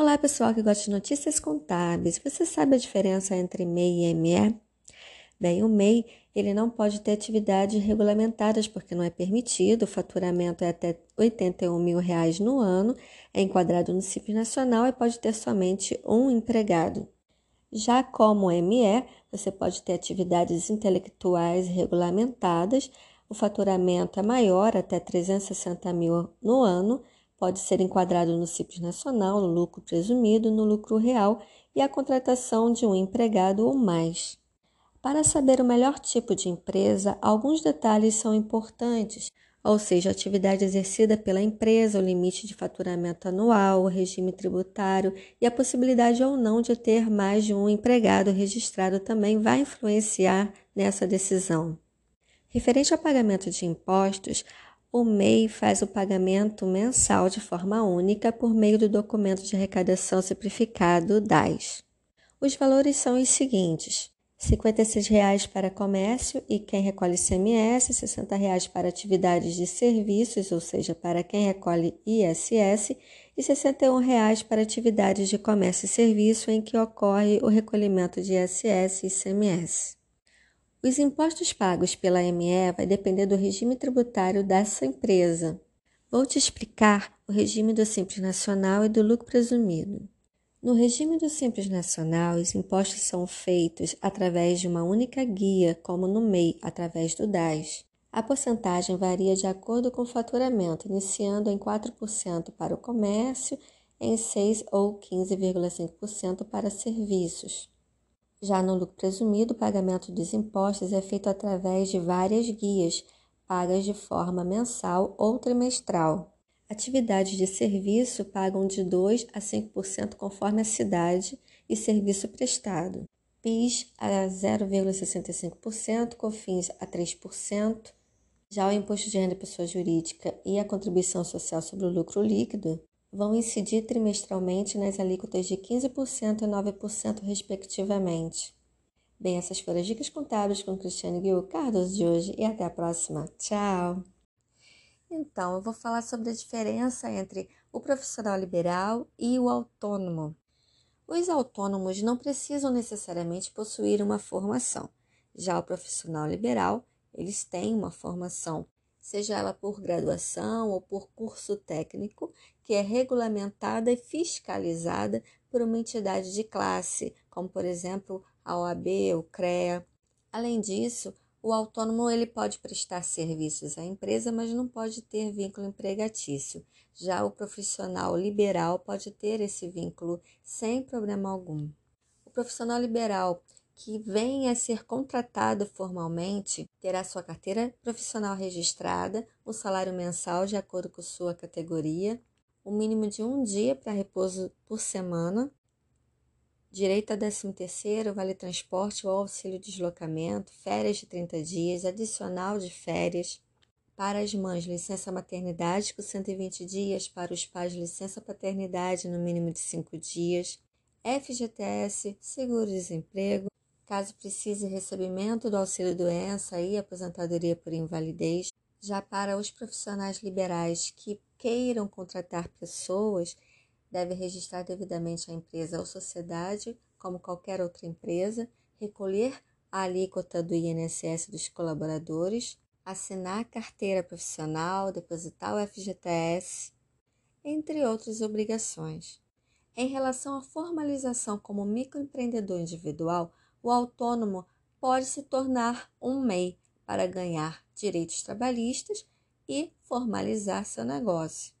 Olá, pessoal que gosta de notícias contábeis. Você sabe a diferença entre MEI e ME? Bem, o MEI ele não pode ter atividades regulamentadas porque não é permitido. O faturamento é até 81 mil reais no ano, é enquadrado no Simples Nacional e pode ter somente um empregado. Já como ME, você pode ter atividades intelectuais regulamentadas. O faturamento é maior, até 360 mil no ano pode ser enquadrado no Simples Nacional, no lucro presumido, no lucro real e a contratação de um empregado ou mais. Para saber o melhor tipo de empresa, alguns detalhes são importantes, ou seja, a atividade exercida pela empresa, o limite de faturamento anual, o regime tributário e a possibilidade ou não de ter mais de um empregado registrado também vai influenciar nessa decisão. Referente ao pagamento de impostos, o MEI faz o pagamento mensal de forma única por meio do documento de arrecadação simplificado DAS. Os valores são os seguintes: R$ 56,00 para comércio e quem recolhe ICMS, R$ 60,00 para atividades de serviços, ou seja, para quem recolhe ISS, e R$ 61,00 para atividades de comércio e serviço em que ocorre o recolhimento de ISS e ICMS. Os impostos pagos pela ME vai depender do regime tributário dessa empresa. Vou te explicar o regime do Simples Nacional e do lucro presumido. No regime do Simples Nacional, os impostos são feitos através de uma única guia, como no MEI, através do DAS. A porcentagem varia de acordo com o faturamento, iniciando em 4% para o comércio, em 6 ou 15,5% para serviços. Já no lucro presumido, o pagamento dos impostos é feito através de várias guias, pagas de forma mensal ou trimestral. Atividades de serviço pagam de 2 a 5% conforme a cidade e serviço prestado. PIS a 0,65%, COFINS a 3%. Já o imposto de renda pessoa jurídica e a contribuição social sobre o lucro líquido vão incidir trimestralmente nas alíquotas de 15% e 9%, respectivamente. Bem, essas foram as dicas contábeis com Cristiane Guil Cardoso de hoje e até a próxima. Tchau! Então, eu vou falar sobre a diferença entre o profissional liberal e o autônomo. Os autônomos não precisam necessariamente possuir uma formação. Já o profissional liberal, eles têm uma formação seja ela por graduação ou por curso técnico, que é regulamentada e fiscalizada por uma entidade de classe, como por exemplo a OAB, o CREA. Além disso, o autônomo ele pode prestar serviços à empresa, mas não pode ter vínculo empregatício. Já o profissional liberal pode ter esse vínculo sem problema algum. O profissional liberal que venha a ser contratado formalmente terá sua carteira profissional registrada, o salário mensal de acordo com sua categoria, o mínimo de um dia para repouso por semana, direito a 13 terceiro, vale transporte ou auxílio de deslocamento, férias de 30 dias, adicional de férias, para as mães, licença maternidade com 120 dias, para os pais, licença paternidade no mínimo de 5 dias, FGTS, seguro-desemprego, caso precise recebimento do auxílio doença e aposentadoria por invalidez. Já para os profissionais liberais que queiram contratar pessoas, deve registrar devidamente a empresa ou sociedade, como qualquer outra empresa, recolher a alíquota do INSS dos colaboradores, assinar a carteira profissional, depositar o FGTS, entre outras obrigações. Em relação à formalização como microempreendedor individual, o autônomo pode se tornar um MEI para ganhar direitos trabalhistas e formalizar seu negócio.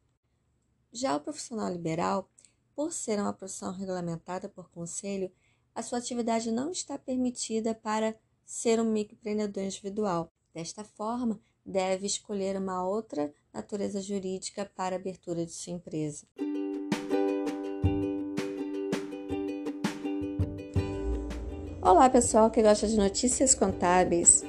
Já o profissional liberal, por ser uma profissão regulamentada por conselho, a sua atividade não está permitida para ser um microempreendedor individual. Desta forma, deve escolher uma outra natureza jurídica para a abertura de sua empresa. Olá, pessoal que gosta de notícias contábeis.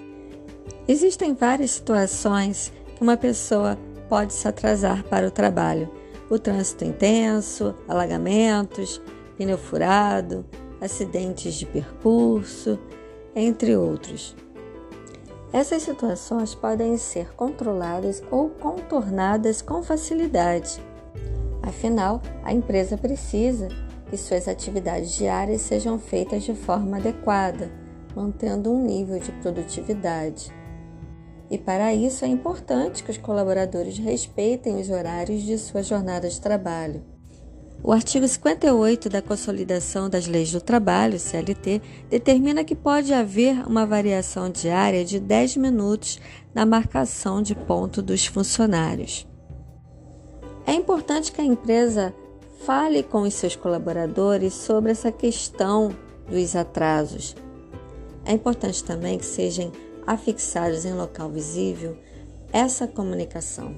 Existem várias situações que uma pessoa pode se atrasar para o trabalho. O trânsito intenso, alagamentos, pneu furado, acidentes de percurso, entre outros. Essas situações podem ser controladas ou contornadas com facilidade. Afinal, a empresa precisa que suas atividades diárias sejam feitas de forma adequada, mantendo um nível de produtividade. E para isso é importante que os colaboradores respeitem os horários de sua jornada de trabalho. O artigo 58 da Consolidação das Leis do Trabalho, CLT, determina que pode haver uma variação diária de 10 minutos na marcação de ponto dos funcionários. É importante que a empresa fale com os seus colaboradores sobre essa questão dos atrasos. É importante também que sejam afixados em local visível essa comunicação.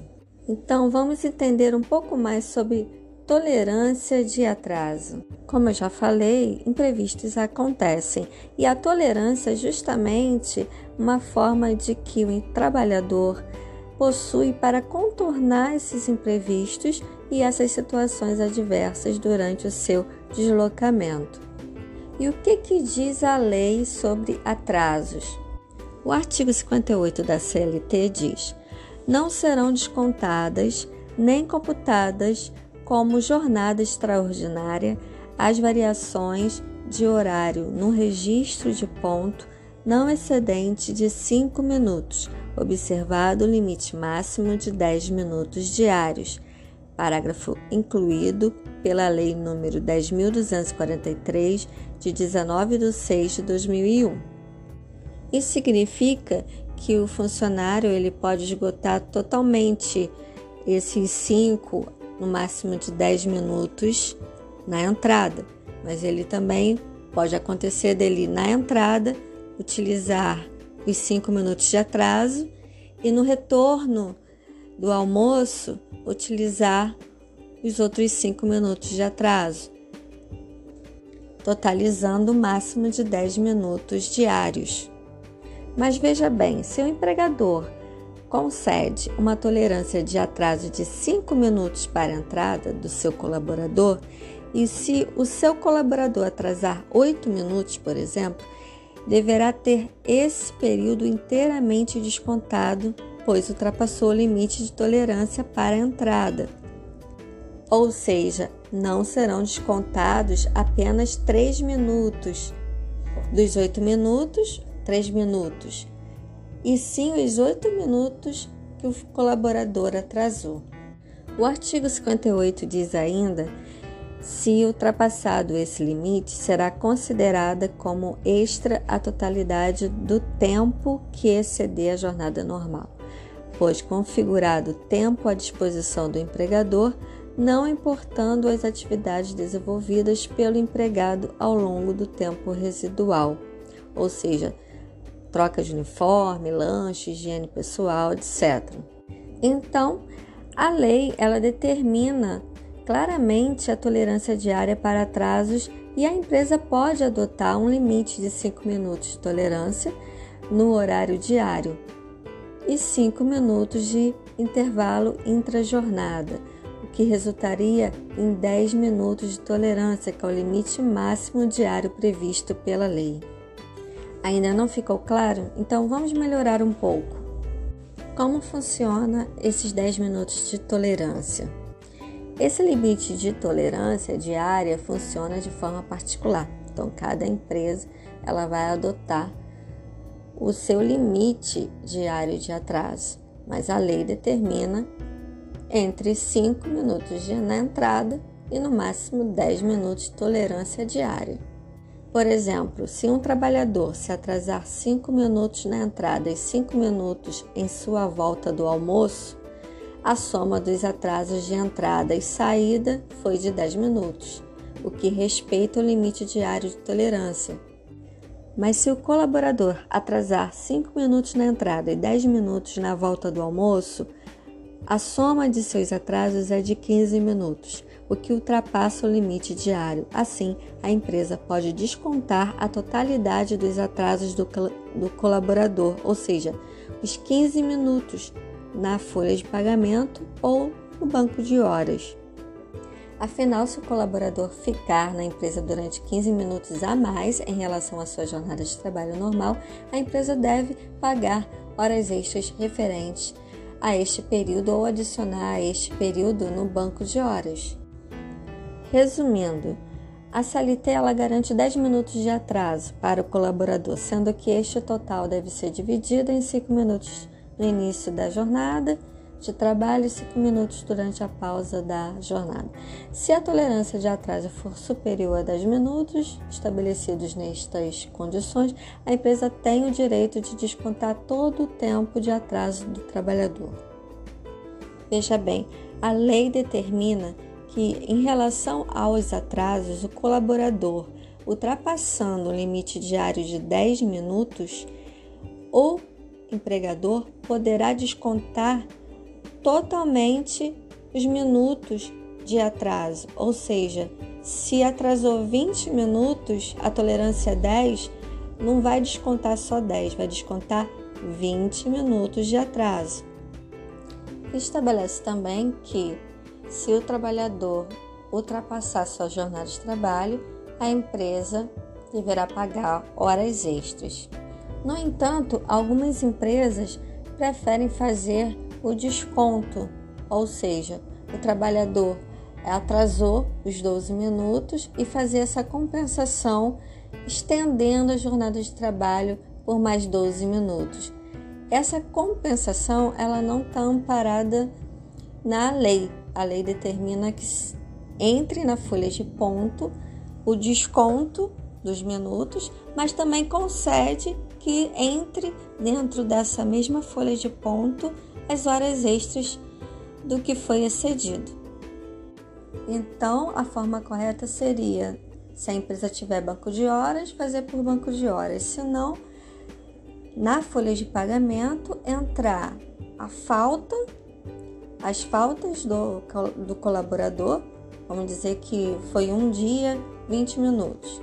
Então, vamos entender um pouco mais sobre tolerância de atraso. Como eu já falei, imprevistos acontecem e a tolerância é justamente uma forma de que o trabalhador possui para contornar esses imprevistos e essas situações adversas durante o seu deslocamento. E o que, que diz a lei sobre atrasos? O artigo 58 da CLT diz: não serão descontadas nem computadas como jornada extraordinária as variações de horário no registro de ponto não excedente de 5 minutos, observado o limite máximo de 10 minutos diários. Parágrafo incluído pela Lei nº 10.243, de 19 de 6 de 2001. Isso significa que o funcionário ele pode esgotar totalmente esses 5 no máximo de 10 minutos na entrada, mas ele também pode acontecer dele na entrada utilizar os 5 minutos de atraso e no retorno do almoço utilizar os outros 5 minutos de atraso, totalizando o máximo de 10 minutos diários. Mas veja bem, se o empregador concede uma tolerância de atraso de 5 minutos para a entrada do seu colaborador e se o seu colaborador atrasar 8 minutos, por exemplo, deverá ter esse período inteiramente descontado, pois ultrapassou o limite de tolerância para a entrada. Ou seja, não serão descontados apenas 3 minutos. Dos 8 minutos, 3 minutos e sim os oito minutos que o colaborador atrasou. O artigo 58 diz ainda: se ultrapassado esse limite, será considerada como extra a totalidade do tempo que exceder a jornada normal, pois configurado tempo à disposição do empregador, não importando as atividades desenvolvidas pelo empregado ao longo do tempo residual, ou seja, troca de uniforme, lanche, higiene pessoal, etc. Então, a lei ela determina claramente a tolerância diária para atrasos e a empresa pode adotar um limite de 5 minutos de tolerância no horário diário e 5 minutos de intervalo intra-jornada, o que resultaria em 10 minutos de tolerância, que é o limite máximo diário previsto pela lei. Ainda não ficou claro? Então vamos melhorar um pouco. Como funciona esses 10 minutos de tolerância? Esse limite de tolerância diária funciona de forma particular. Então cada empresa ela vai adotar o seu limite diário de atraso, mas a lei determina entre 5 minutos na entrada e no máximo 10 minutos de tolerância diária. Por exemplo, se um trabalhador se atrasar 5 minutos na entrada e 5 minutos em sua volta do almoço, a soma dos atrasos de entrada e saída foi de 10 minutos, o que respeita o limite diário de tolerância. Mas se o colaborador atrasar 5 minutos na entrada e 10 minutos na volta do almoço, a soma de seus atrasos é de 15 minutos, o que ultrapassa o limite diário. Assim, a empresa pode descontar a totalidade dos atrasos do, do colaborador, ou seja, os 15 minutos na folha de pagamento ou no banco de horas. Afinal, se o colaborador ficar na empresa durante 15 minutos a mais em relação à sua jornada de trabalho normal, a empresa deve pagar horas extras referentes a este período ou adicionar a este período no banco de horas. Resumindo, a CLT ela garante 10 minutos de atraso para o colaborador, sendo que este total deve ser dividido em 5 minutos no início da jornada de trabalho e 5 minutos durante a pausa da jornada. Se a tolerância de atraso for superior a 10 minutos, estabelecidos nestas condições, a empresa tem o direito de descontar todo o tempo de atraso do trabalhador. Veja bem, a lei determina que, em relação aos atrasos, o colaborador ultrapassando o limite diário de 10 minutos, o empregador poderá descontar totalmente os minutos de atraso, ou seja, se atrasou 20 minutos, a tolerância 10 não vai descontar só 10, vai descontar 20 minutos de atraso. Estabelece também que se o trabalhador ultrapassar sua jornada de trabalho, a empresa deverá pagar horas extras. No entanto, algumas empresas preferem fazer o desconto, ou seja, o trabalhador atrasou os 12 minutos e fazer essa compensação estendendo a jornada de trabalho por mais 12 minutos. Essa compensação ela não está amparada na lei, a lei determina que entre na folha de ponto o desconto dos minutos, mas também concede que entre dentro dessa mesma folha de ponto as horas extras do que foi excedido. Então, a forma correta seria, se a empresa tiver banco de horas, fazer por banco de horas. Se não, na folha de pagamento entrar a falta as faltas do, do colaborador, vamos dizer que foi um dia, 20 minutos,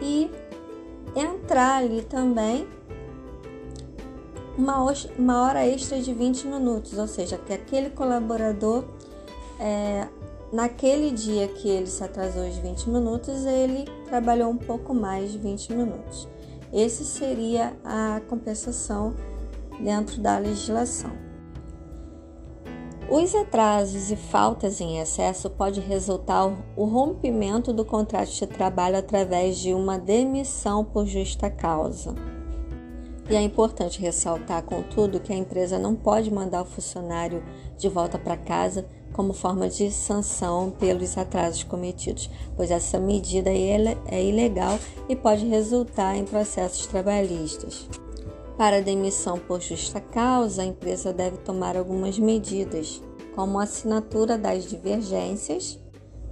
e entrar ali também uma, uma hora extra de 20 minutos, ou seja, que aquele colaborador, é, naquele dia que ele se atrasou os 20 minutos, ele trabalhou um pouco mais de 20 minutos. Esse seria a compensação dentro da legislação. Os atrasos e faltas em excesso pode resultar o rompimento do contrato de trabalho através de uma demissão por justa causa. E é importante ressaltar, contudo, que a empresa não pode mandar o funcionário de volta para casa como forma de sanção pelos atrasos cometidos, pois essa medida é ilegal e pode resultar em processos trabalhistas. Para demissão por justa causa, a empresa deve tomar algumas medidas, como a assinatura das divergências.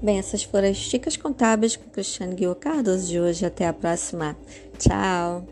Bem, essas foram as dicas contábeis com Cristiane Guilherme Cardoso de hoje. Até a próxima. Tchau!